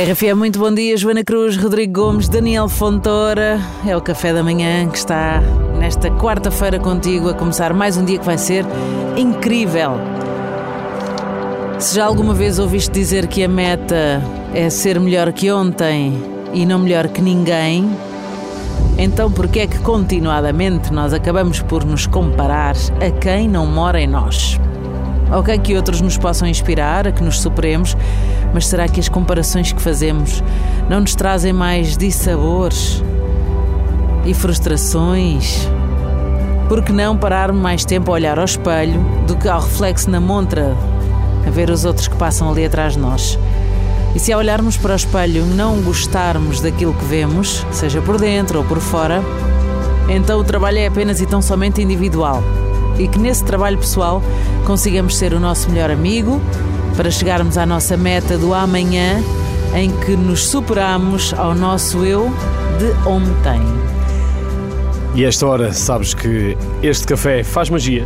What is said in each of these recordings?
RFM, muito bom dia. Joana Cruz, Rodrigo Gomes, Daniel Fontoura. É o café da manhã que está nesta quarta-feira contigo a começar mais um dia que vai ser incrível. Se já alguma vez ouviste dizer que a meta é ser melhor que ontem e não melhor que ninguém, então por que é que continuadamente nós acabamos por nos comparar a quem não mora em nós? Ok, que outros nos possam inspirar, a que nos superemos, mas será que as comparações que fazemos não nos trazem mais dissabores e frustrações? Por que não parar mais tempo a olhar ao espelho do que ao reflexo na montra, a ver os outros que passam ali atrás de nós? E se ao olharmos para o espelho não gostarmos daquilo que vemos, seja por dentro ou por fora, então o trabalho é apenas e tão somente individual. E que nesse trabalho pessoal consigamos ser o nosso melhor amigo para chegarmos à nossa meta do amanhã em que nos superamos ao nosso eu de ontem. E esta hora sabes que este café faz magia.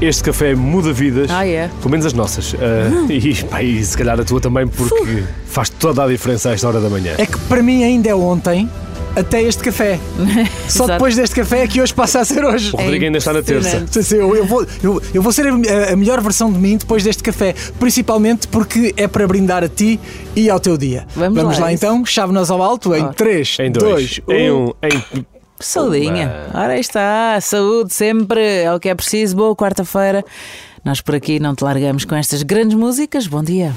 Este café muda vidas, Ah, é? pelo menos as nossas. Uh, e, pá, e se calhar a tua também, porque faz toda a diferença a esta hora da manhã. É que para mim ainda é ontem até este café. Só depois deste café é que hoje passa a ser hoje. O Rodrigo ainda está na terça. Sim, sim, eu, eu vou, eu, eu vou ser a, a melhor versão de mim depois deste café, principalmente porque é para brindar a ti e ao teu dia. Vamos lá, lá isso. então, chave-nos ao alto em Ora. 3, Em 2, dois, em um, em. Saudinha. Ora aí está, saúde sempre, é o que é preciso. Boa quarta-feira. Nós por aqui não te largamos com estas grandes músicas. Bom dia.